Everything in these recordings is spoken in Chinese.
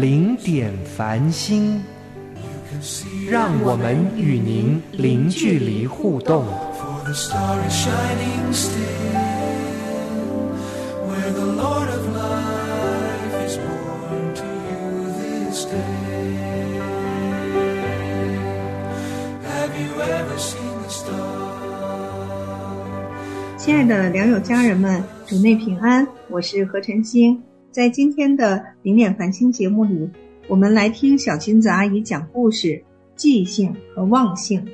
零点繁星，让我们与您零距离互动。亲爱的良友家人们，主内平安，我是何晨星。在今天的零点繁星节目里，我们来听小金子阿姨讲故事：记性和忘性。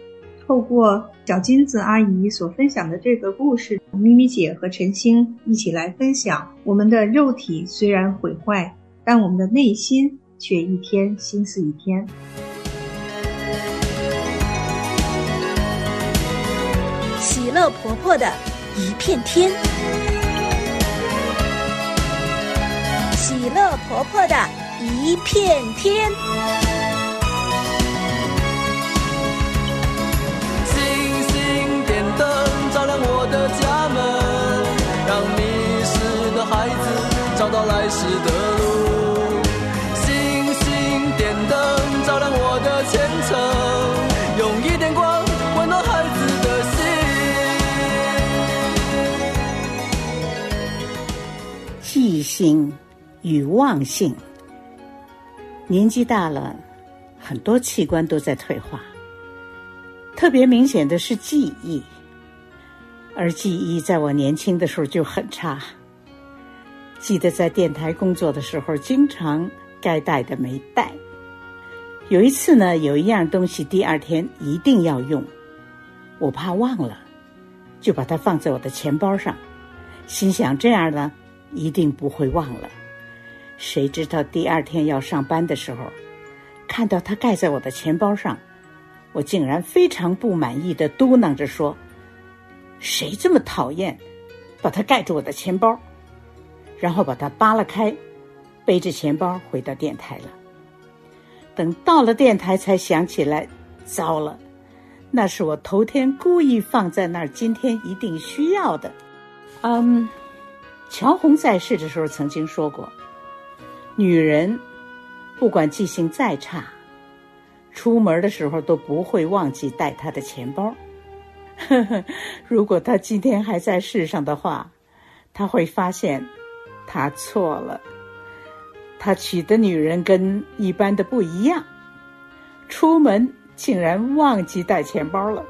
透过小金子阿姨所分享的这个故事，咪咪姐和晨星一起来分享：我们的肉体虽然毁坏，但我们的内心却一天心思一天。喜乐婆婆的一片天，乐婆婆的一片天。星星点灯照亮我的家门，让迷失的孩子找到来时的路。星星点灯照亮我的前程，用一点光温暖孩子的心。记性与忘性，年纪大了，很多器官都在退化。特别明显的是记忆，而记忆在我年轻的时候就很差。记得在电台工作的时候，经常该带的没带。有一次呢，有一样东西第二天一定要用，我怕忘了，就把它放在我的钱包上，心想这样呢。一定不会忘了。谁知道第二天要上班的时候，看到它盖在我的钱包上，我竟然非常不满意的嘟囔着说：“谁这么讨厌，把它盖住我的钱包？”然后把它扒拉开，背着钱包回到电台了。等到了电台，才想起来，糟了，那是我头天故意放在那儿，今天一定需要的。嗯。乔红在世的时候曾经说过：“女人不管记性再差，出门的时候都不会忘记带她的钱包。如果她今天还在世上的话，她会发现她错了。她娶的女人跟一般的不一样，出门竟然忘记带钱包了。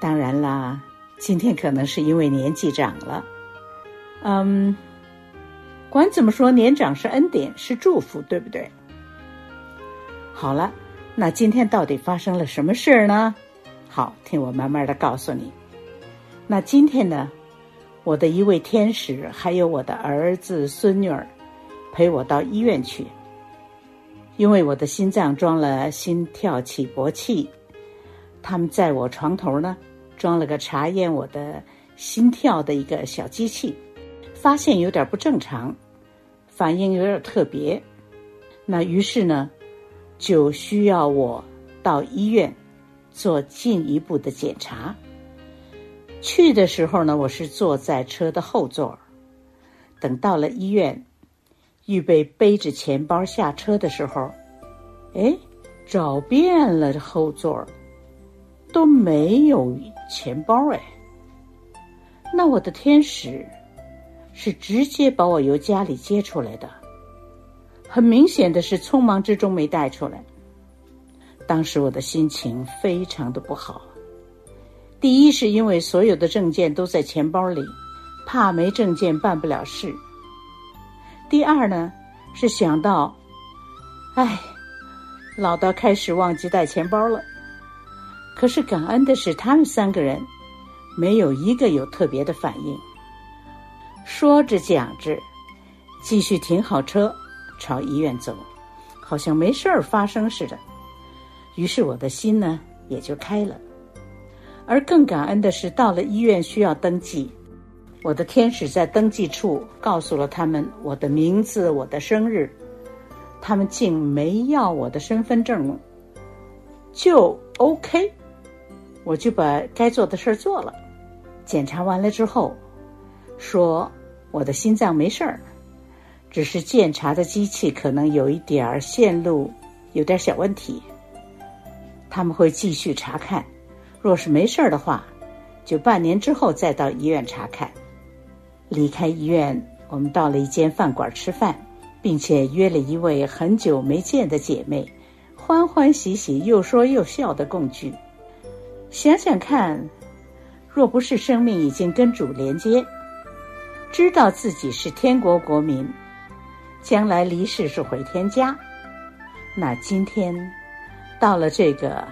当然啦，今天可能是因为年纪长了。”嗯，管怎么说，年长是恩典，是祝福，对不对？好了，那今天到底发生了什么事儿呢？好，听我慢慢的告诉你。那今天呢，我的一位天使还有我的儿子、孙女儿陪我到医院去，因为我的心脏装了心跳起搏器，他们在我床头呢装了个查验我的心跳的一个小机器。发现有点不正常，反应有点特别，那于是呢，就需要我到医院做进一步的检查。去的时候呢，我是坐在车的后座等到了医院，预备背着钱包下车的时候，哎，找遍了后座都没有钱包哎，那我的天使。是直接把我由家里接出来的，很明显的是匆忙之中没带出来。当时我的心情非常的不好。第一是因为所有的证件都在钱包里，怕没证件办不了事。第二呢是想到，哎，老到开始忘记带钱包了。可是感恩的是，他们三个人没有一个有特别的反应。说着讲着，继续停好车，朝医院走。好像没事儿发生似的。于是我的心呢也就开了。而更感恩的是，到了医院需要登记，我的天使在登记处告诉了他们我的名字、我的生日，他们竟没要我的身份证，就 OK，我就把该做的事儿做了。检查完了之后，说我的心脏没事儿，只是检查的机器可能有一点儿线路有点小问题，他们会继续查看。若是没事儿的话，就半年之后再到医院查看。离开医院，我们到了一间饭馆吃饭，并且约了一位很久没见的姐妹，欢欢喜喜又说又笑的共聚。想想看，若不是生命已经跟主连接，知道自己是天国国民，将来离世是回天家，那今天到了这个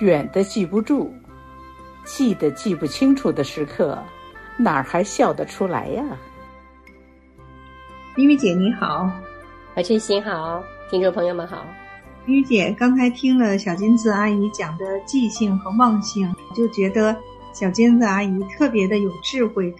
远的记不住。记得记不清楚的时刻，哪儿还笑得出来呀？咪咪姐你好，何晨心好，听众朋友们好。咪咪姐刚才听了小金子阿姨讲的记性和忘性，就觉得小金子阿姨特别的有智慧。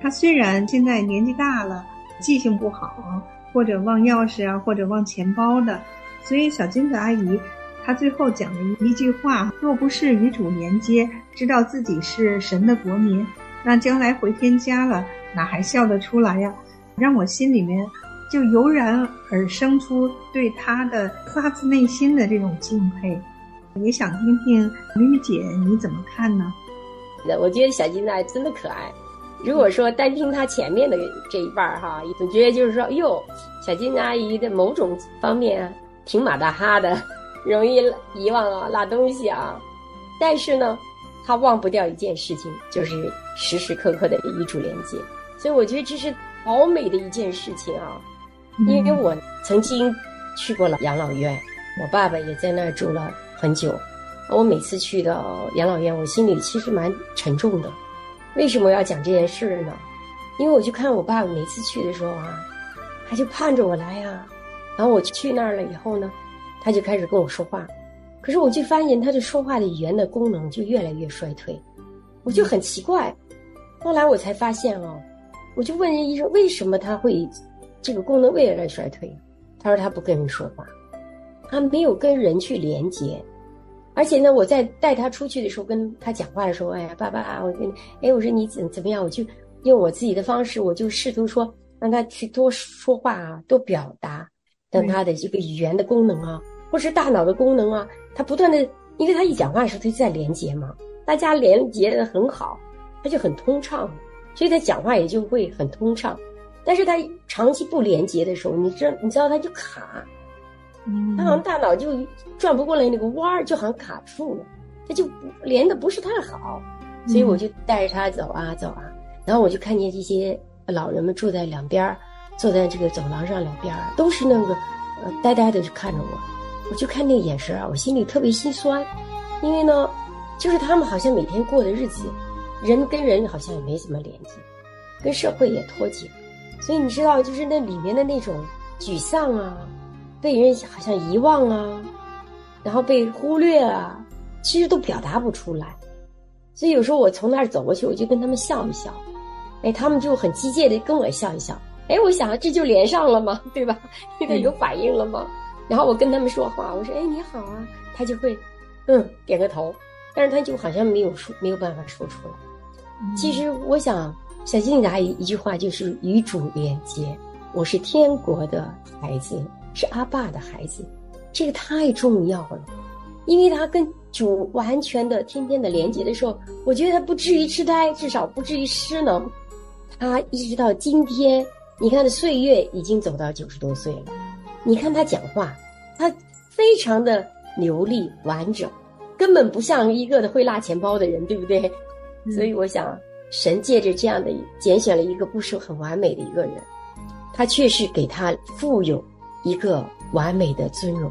她虽然现在年纪大了，记性不好，或者忘钥匙啊，或者忘钱包的，所以小金子阿姨。她最后讲了一句话：“若不是与主连接，知道自己是神的国民，那将来回天家了，哪还笑得出来呀？”让我心里面就油然而生出对他的发自内心的这种敬佩。也想听听咪咪姐你怎么看呢？我觉得小金子真的可爱。如果说单听他前面的这一半儿哈，总觉得就是说，哟，小金阿姨的某种方面挺马大哈的。容易遗忘啊，落东西啊，但是呢，他忘不掉一件事情，就是时时刻刻的与主连接。所以我觉得这是好美的一件事情啊。因为我曾经去过了养老院，我爸爸也在那儿住了很久。我每次去到养老院，我心里其实蛮沉重的。为什么要讲这件事呢？因为我去看我爸爸每次去的时候啊，他就盼着我来呀。然后我去那儿了以后呢。他就开始跟我说话，可是我就发现他的说话的语言的功能就越来越衰退，我就很奇怪。后来我才发现哦，我就问人医生为什么他会这个功能越来越衰退？他说他不跟人说话，他没有跟人去连接，而且呢，我在带他出去的时候跟他讲话的时候，哎呀，爸爸，我跟哎，我说你怎怎么样？我就用我自己的方式，我就试图说让他去多说话啊，多表达。等他的这个语言的功能啊，或是大脑的功能啊，他不断的，因为他一讲话的时候，他就在连接嘛，大家连接的很好，他就很通畅，所以他讲话也就会很通畅。但是他长期不连接的时候，你知你知道他就卡，他好像大脑就转不过来那个弯儿，就好像卡住了，他就连的不是太好。所以我就带着他走啊走啊，然后我就看见这些老人们坐在两边儿。坐在这个走廊上两边都是那个，呃，呆呆的就看着我，我就看那个眼神啊，我心里特别心酸，因为呢，就是他们好像每天过的日子，人跟人好像也没什么连接，跟社会也脱节，所以你知道，就是那里面的那种沮丧啊，被人好像遗忘啊，然后被忽略啊，其实都表达不出来，所以有时候我从那儿走过去，我就跟他们笑一笑，哎，他们就很机械的跟我笑一笑。哎，我想这就连上了嘛？对吧？因为有反应了吗？然后我跟他们说话，我说：“哎，你好啊。”他就会，嗯，点个头，但是他就好像没有说，没有办法说出来。其实我想，小金达一一句话就是与主连接。我是天国的孩子，是阿爸的孩子，这个太重要了。因为他跟主完全的、天天的连接的时候，我觉得他不至于痴呆，至少不至于失能。他一直到今天。你看，他岁月已经走到九十多岁了。你看他讲话，他非常的流利完整，根本不像一个的会拉钱包的人，对不对？所以我想，神借着这样的拣选了一个不是很完美的一个人，他却是给他富有一个完美的尊荣。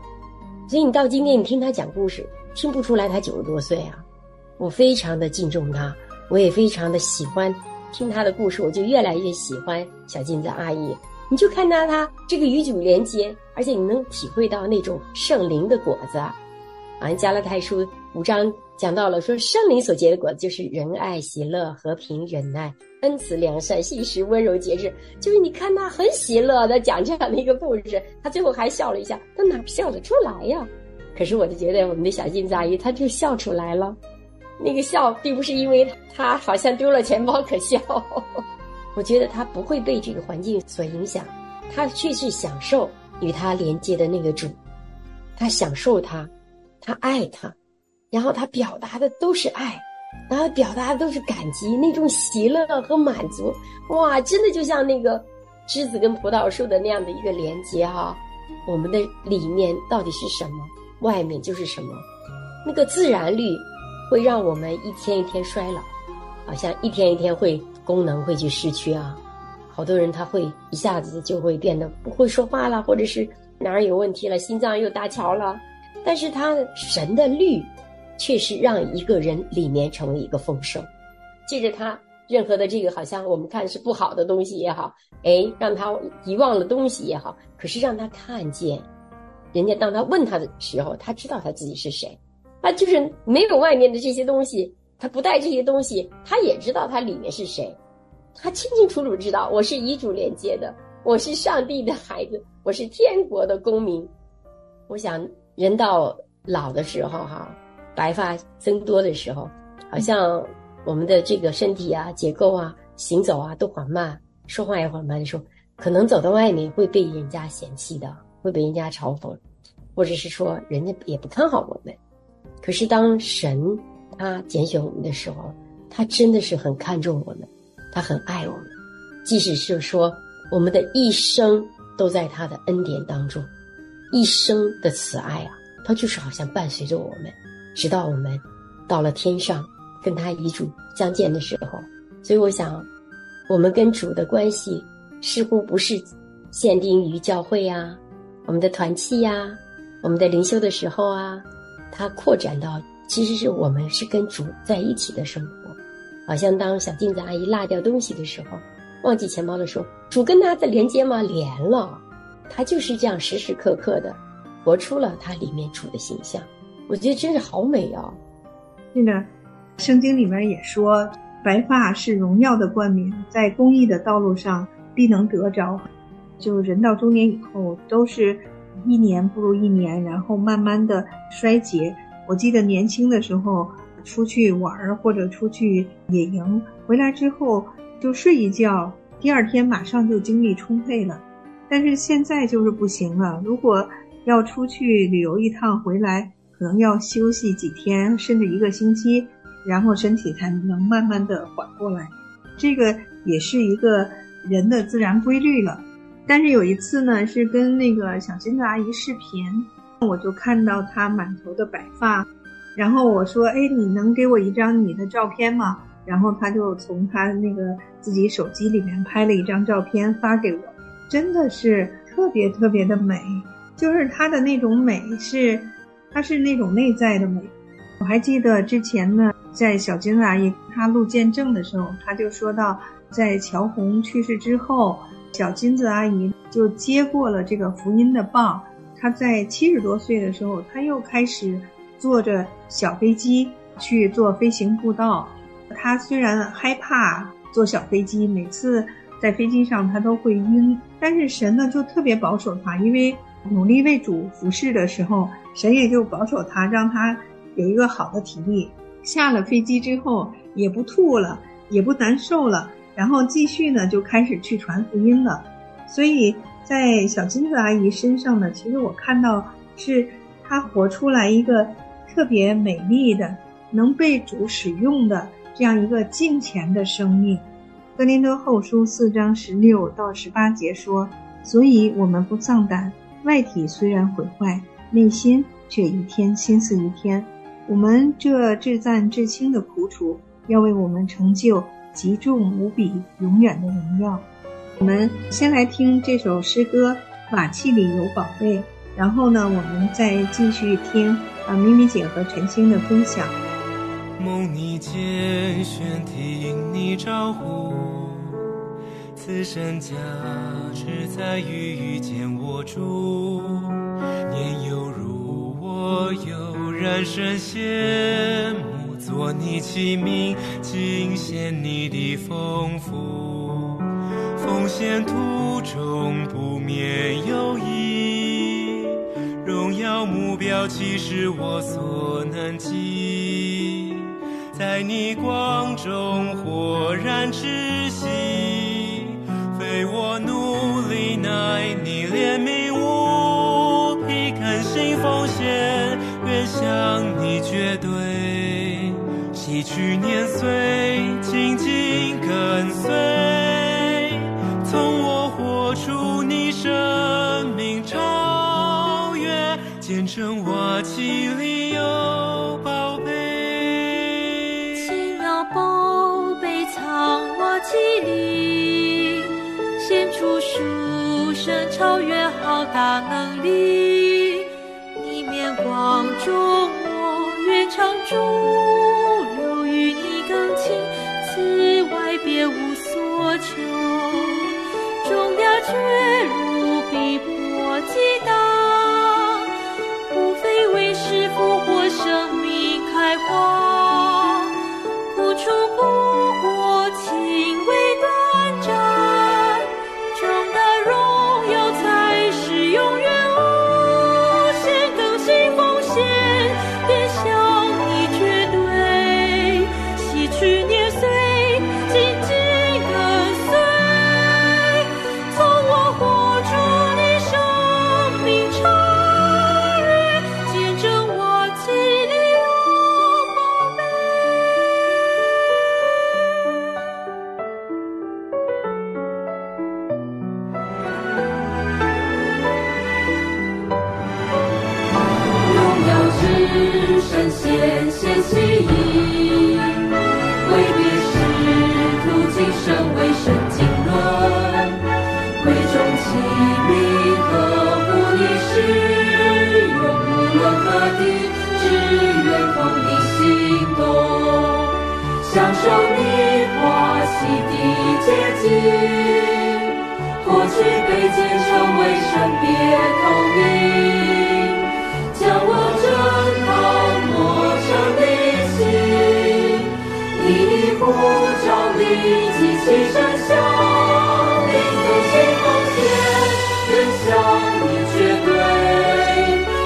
所以你到今天，你听他讲故事，听不出来他九十多岁啊。我非常的敬重他，我也非常的喜欢。听他的故事，我就越来越喜欢小金子阿姨。你就看到他这个与主连接，而。且你能体会到那种圣灵的果子啊。啊，加拉太书五章讲到了，说圣灵所结的果子就是仁爱、喜乐、和平、忍耐、恩慈、良善、信实、温柔、节制。就是你看他很喜乐的讲这样的一个故事，他最后还笑了一下，他哪笑得出来呀？可是我就觉得我们的小金子阿姨，她就笑出来了。那个笑并不是因为她好像丢了钱包可笑，我觉得她不会被这个环境所影响，她却是享受与他连接的那个主，她享受他。他爱他，然后他表达的都是爱，然后表达的都是感激，那种喜乐和满足，哇，真的就像那个栀子跟葡萄树的那样的一个连接哈。我们的里面到底是什么，外面就是什么。那个自然绿会让我们一天一天衰老，好像一天一天会功能会去失去啊。好多人他会一下子就会变得不会说话了，或者是哪儿有问题了，心脏又搭桥了。但是他神的绿，确实让一个人里面成为一个丰盛，借着他任何的这个好像我们看是不好的东西也好，哎，让他遗忘了东西也好，可是让他看见，人家当他问他的时候，他知道他自己是谁，他就是没有外面的这些东西，他不带这些东西，他也知道他里面是谁，他清清楚楚知道我是遗嘱连接的，我是上帝的孩子，我是天国的公民，我想。人到老的时候，哈，白发增多的时候，好像我们的这个身体啊、结构啊、行走啊都缓慢，说话也缓慢的时候，可能走到外面会被人家嫌弃的，会被人家嘲讽，或者是说人家也不看好我们。可是当神他拣选我们的时候，他真的是很看重我们，他很爱我们，即使是说我们的一生都在他的恩典当中。一生的慈爱啊，他就是好像伴随着我们，直到我们到了天上，跟他遗嘱相见的时候。所以我想，我们跟主的关系似乎不是限定于教会呀、我们的团契呀、我们的灵修的时候啊，它扩展到其实是我们是跟主在一起的生活。好像当小镜子阿姨落掉东西的时候，忘记钱包的时候，主跟他在连接吗？连了。他就是这样时时刻刻的活出了他里面主的形象，我觉得真是好美啊。那个圣经里面也说，白发是荣耀的冠冕，在公益的道路上必能得着。就人到中年以后，都是一年不如一年，然后慢慢的衰竭。我记得年轻的时候出去玩或者出去野营，回来之后就睡一觉，第二天马上就精力充沛了。但是现在就是不行了。如果要出去旅游一趟回来，可能要休息几天，甚至一个星期，然后身体才能慢慢的缓过来。这个也是一个人的自然规律了。但是有一次呢，是跟那个小金子阿姨视频，我就看到她满头的白发，然后我说：“哎，你能给我一张你的照片吗？”然后她就从她那个自己手机里面拍了一张照片发给我。真的是特别特别的美，就是她的那种美是，她是那种内在的美。我还记得之前呢，在小金子阿姨她录见证的时候，她就说到，在乔红去世之后，小金子阿姨就接过了这个福音的棒。她在七十多岁的时候，她又开始坐着小飞机去做飞行步道。她虽然害怕坐小飞机，每次。在飞机上，她都会晕，但是神呢就特别保守她，因为努力为主服侍的时候，神也就保守他，让他有一个好的体力。下了飞机之后，也不吐了，也不难受了，然后继续呢就开始去传福音了。所以在小金子阿姨身上呢，其实我看到是她活出来一个特别美丽的、能被主使用的这样一个敬虔的生命。格林德后书四章十六到十八节说：“所以我们不丧胆，外体虽然毁坏，内心却一天心思一天。我们这至赞至轻的苦楚，要为我们成就极重无比、永远的荣耀。”我们先来听这首诗歌《瓦器里有宝贝》，然后呢，我们再继续听啊咪咪姐和陈星的分享。梦你见选听你招呼。此生价值在于遇见我主，年幼如我悠然神羡慕，做你器皿，尽显你的丰富，奉献途中不免有疑，荣耀目标岂是我所能及？在你光中豁然窒息，非我努力，乃你怜悯。比，恳心奉献，愿向你绝对，洗去年岁，紧紧跟随，从我活出你生命超越，见证瓦器里有宝贝。奇妙宝贝藏瓦器里，献出书生超越浩大能力。愿的结晶，脱去卑贱，成为神别透明。将我正靠磨成的心，你的呼召立即起声响，你更新奉献，愿向你绝对，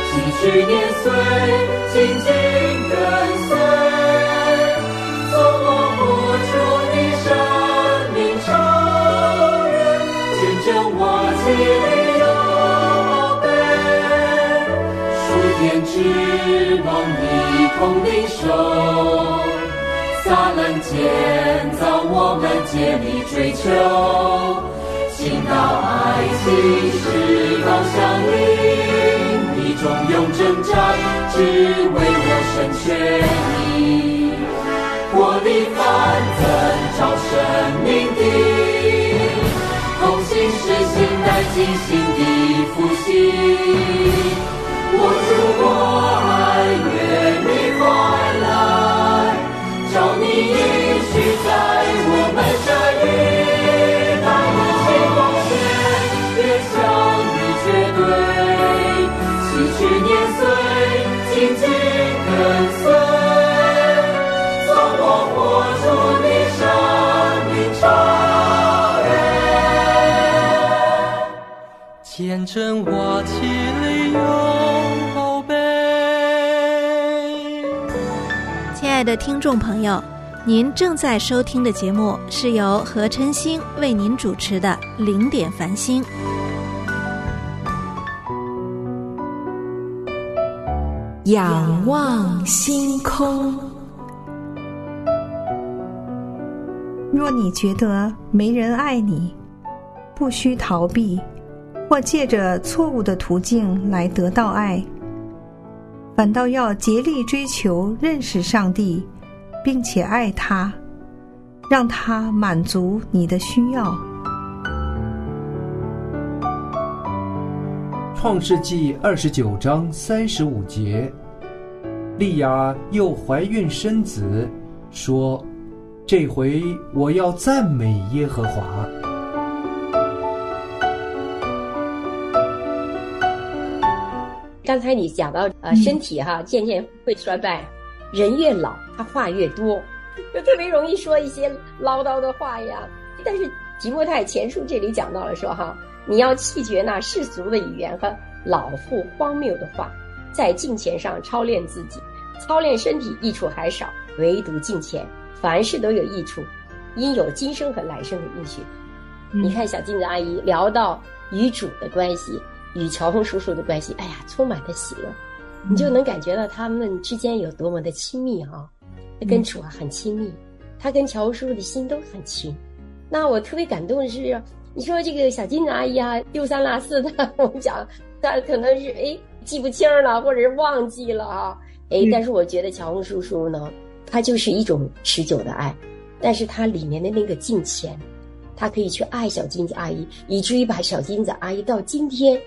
洗去年岁，同领受，撒冷建造我们竭力追求，倾倒爱情是高相领，你中用征战，只为我生全意，活力繁增，照生命的。同心实行带进心的复兴。我主我见证瓦器里有宝贝。亲爱的听众朋友，您正在收听的节目是由何晨星为您主持的《零点繁星》。仰望星空，若你觉得没人爱你，不需逃避，或借着错误的途径来得到爱，反倒要竭力追求认识上帝，并且爱他，让他满足你的需要。创世纪二十九章三十五节，利亚又怀孕生子，说：“这回我要赞美耶和华。”刚才你讲到呃，身体哈渐渐会衰败，人越老他话越多，就特别容易说一些唠叨的话呀。但是吉莫泰前书这里讲到了说哈，你要弃绝那世俗的语言和老妇荒谬的话，在敬虔上操练自己，操练身体益处还少，唯独敬虔，凡事都有益处，因有今生和来生的应许。你看小镜子阿姨聊到与主的关系。与乔峰叔叔的关系，哎呀，充满了喜乐，你就能感觉到他们之间有多么的亲密啊。他跟楚啊很亲密，他跟乔峰叔叔的心都很亲。那我特别感动的是，你说这个小金子阿姨啊，丢三落四的，我们讲，她可能是哎记不清了，或者是忘记了啊，哎，但是我觉得乔峰叔叔呢，他就是一种持久的爱，但是他里面的那个敬虔，他可以去爱小金子阿姨，以至于把小金子阿姨到今天。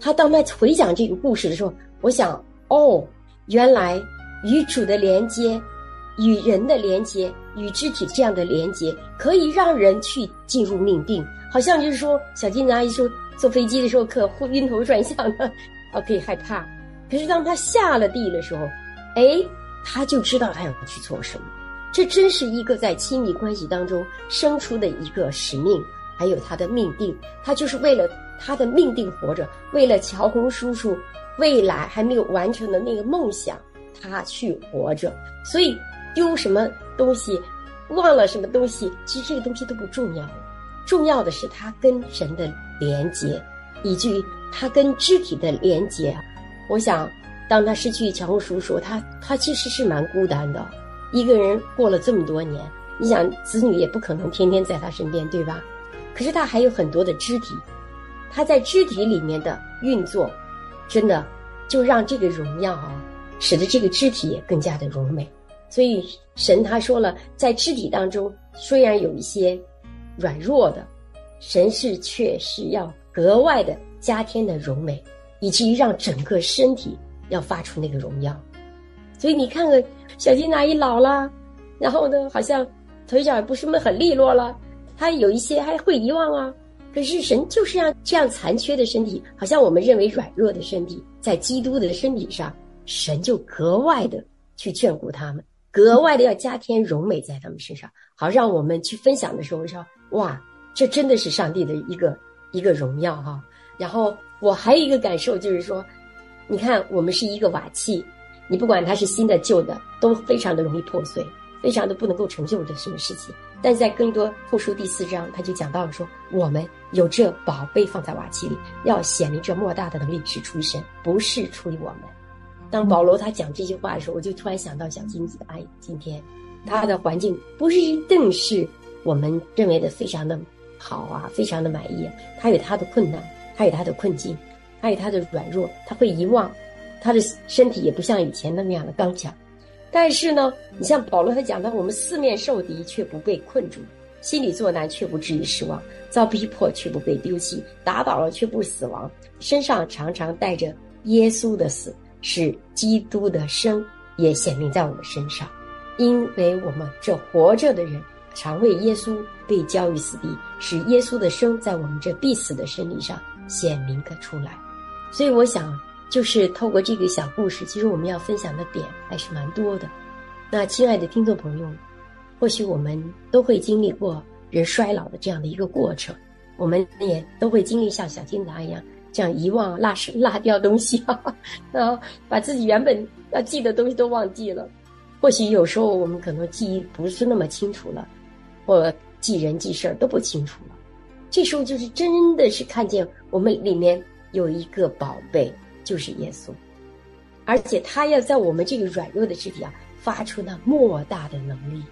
他当他回讲这个故事的时候，我想，哦，原来与主的连接，与人的连接，与肢体这样的连接，可以让人去进入命定。好像就是说，小金子阿姨说，坐飞机的时候可晕头转向的，啊，可以害怕。可是当他下了地的时候，哎，他就知道他要去做什么。这真是一个在亲密关系当中生出的一个使命，还有他的命定。他就是为了。他的命定活着，为了乔红叔叔未来还没有完成的那个梦想，他去活着。所以丢什么东西，忘了什么东西，其实这个东西都不重要。重要的是他跟神的连接，以至于他跟肢体的连接。我想，当他失去乔红叔叔，他他其实是蛮孤单的。一个人过了这么多年，你想子女也不可能天天在他身边，对吧？可是他还有很多的肢体。他在肢体里面的运作，真的就让这个荣耀啊，使得这个肢体也更加的柔美。所以神他说了，在肢体当中虽然有一些软弱的，神是却是要格外的加添的柔美，以至于让整个身体要发出那个荣耀。所以你看看小金阿姨老了，然后呢，好像腿脚也不是那么很利落了，她有一些还会遗忘啊。可是神就是让这样残缺的身体，好像我们认为软弱的身体，在基督的身体上，神就格外的去眷顾他们，格外的要加添荣美在他们身上，好让我们去分享的时候说：哇，这真的是上帝的一个一个荣耀哈。然后我还有一个感受就是说，你看我们是一个瓦器，你不管它是新的旧的，都非常的容易破碎。非常的不能够成就的什么事情，但是在更多后书第四章，他就讲到了说，我们有这宝贝放在瓦器里，要显明这莫大的能力是出于神，不是出于我们。当保罗他讲这句话的时候，我就突然想到小金子的阿姨，今天他的环境不是一定是我们认为的非常的好啊，非常的满意，他有他的困难，他有他的困境，他有他的软弱，他会遗忘，他的身体也不像以前那么样的刚强。但是呢，你像保罗他讲到，我们四面受敌却不被困住，心里作难却不至于失望，遭逼迫却不被丢弃，打倒了却不死亡，身上常常带着耶稣的死，使基督的生也显明在我们身上，因为我们这活着的人，常为耶稣被交于死地，使耶稣的生在我们这必死的身体上显明的出来，所以我想。就是透过这个小故事，其实我们要分享的点还是蛮多的。那亲爱的听众朋友，或许我们都会经历过人衰老的这样的一个过程，我们也都会经历像小金达一样这样遗忘、落失、落掉东西啊，啊，把自己原本要记的东西都忘记了。或许有时候我们可能记忆不是那么清楚了，或记人记事儿都不清楚了。这时候就是真的是看见我们里面有一个宝贝。就是耶稣，而且他要在我们这个软弱的肢体啊，发出那莫大的能力。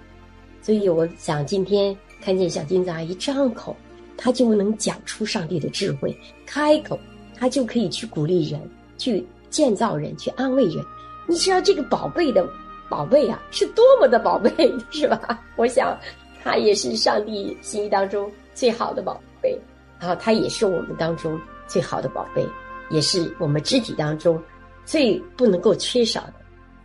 所以我想今天看见小金子阿姨张口，他就能讲出上帝的智慧；开口，他就可以去鼓励人，去建造人，去安慰人。你知道这个宝贝的宝贝啊，是多么的宝贝，是吧？我想，他也是上帝心意当中最好的宝贝，然后他也是我们当中最好的宝贝。也是我们肢体当中最不能够缺少的，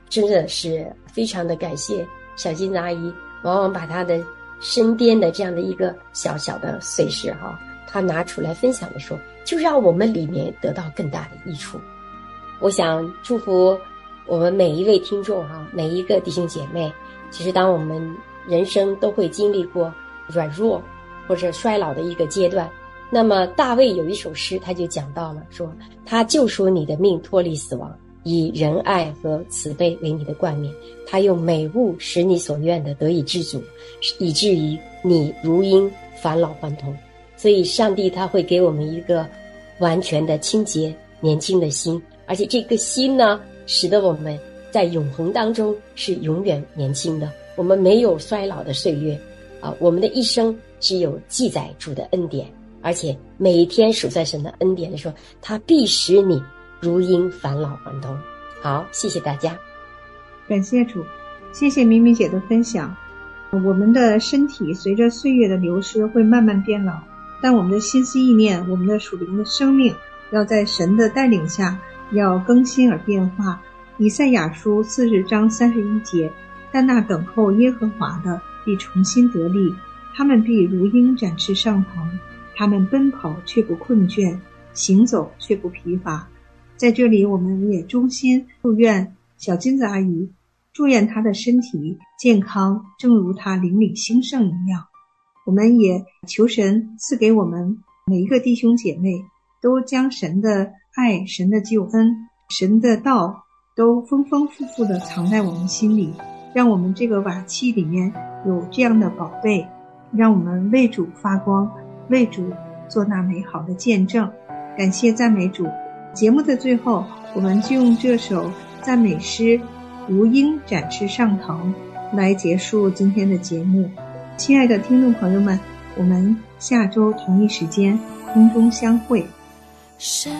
真的是非常的感谢小金子阿姨，往往把她的身边的这样的一个小小的碎事哈，她拿出来分享的时候，就让我们里面得到更大的益处。我想祝福我们每一位听众哈，每一个弟兄姐妹。其实，当我们人生都会经历过软弱或者衰老的一个阶段。那么，大卫有一首诗，他就讲到了，说他救赎你的命脱离死亡，以仁爱和慈悲为你的冠冕，他用美物使你所愿的得以知足，以至于你如婴返老还童。所以，上帝他会给我们一个完全的清洁、年轻的心，而且这个心呢，使得我们在永恒当中是永远年轻的。我们没有衰老的岁月，啊，我们的一生只有记载主的恩典，而且每天数在神的恩典的时候，他必使你如婴返老还童。好，谢谢大家，感谢主，谢谢明明姐的分享。我们的身体随着岁月的流失会慢慢变老。但我们的心思意念，我们的属灵的生命，要在神的带领下，要更新而变化。以赛亚书四十章三十一节：但那等候耶和华的必重新得力，他们必如鹰展翅上腾，他们奔跑却不困倦，行走却不疲乏。在这里，我们也衷心祝愿小金子阿姨，祝愿她的身体健康，正如她灵里兴盛一样。我们也求神赐给我们每一个弟兄姐妹，都将神的爱、神的救恩、神的道都丰丰富富的藏在我们心里，让我们这个瓦器里面有这样的宝贝，让我们为主发光，为主做那美好的见证。感谢赞美主。节目的最后，我们就用这首赞美诗《如鹰展翅上腾》来结束今天的节目。亲爱的听众朋友们，我们下周同一时间空中相会。神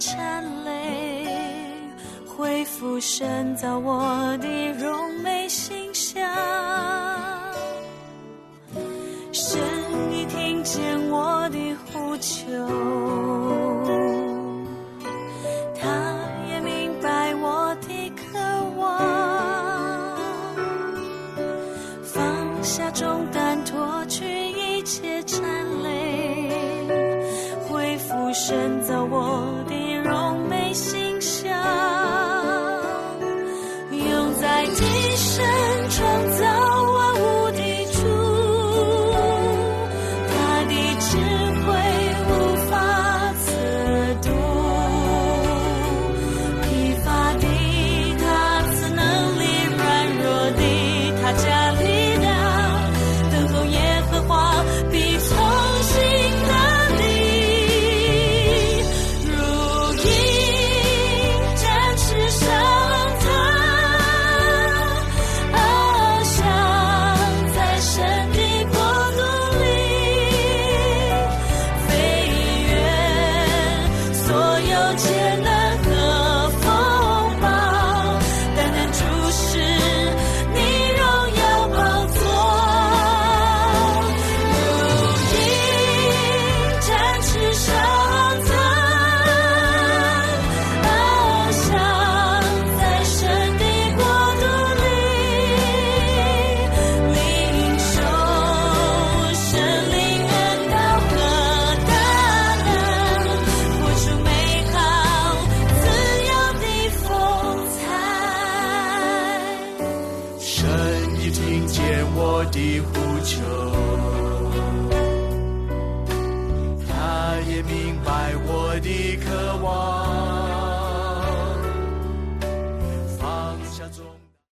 颤泪，恢复神造我的柔美形象。神你听见我的呼求，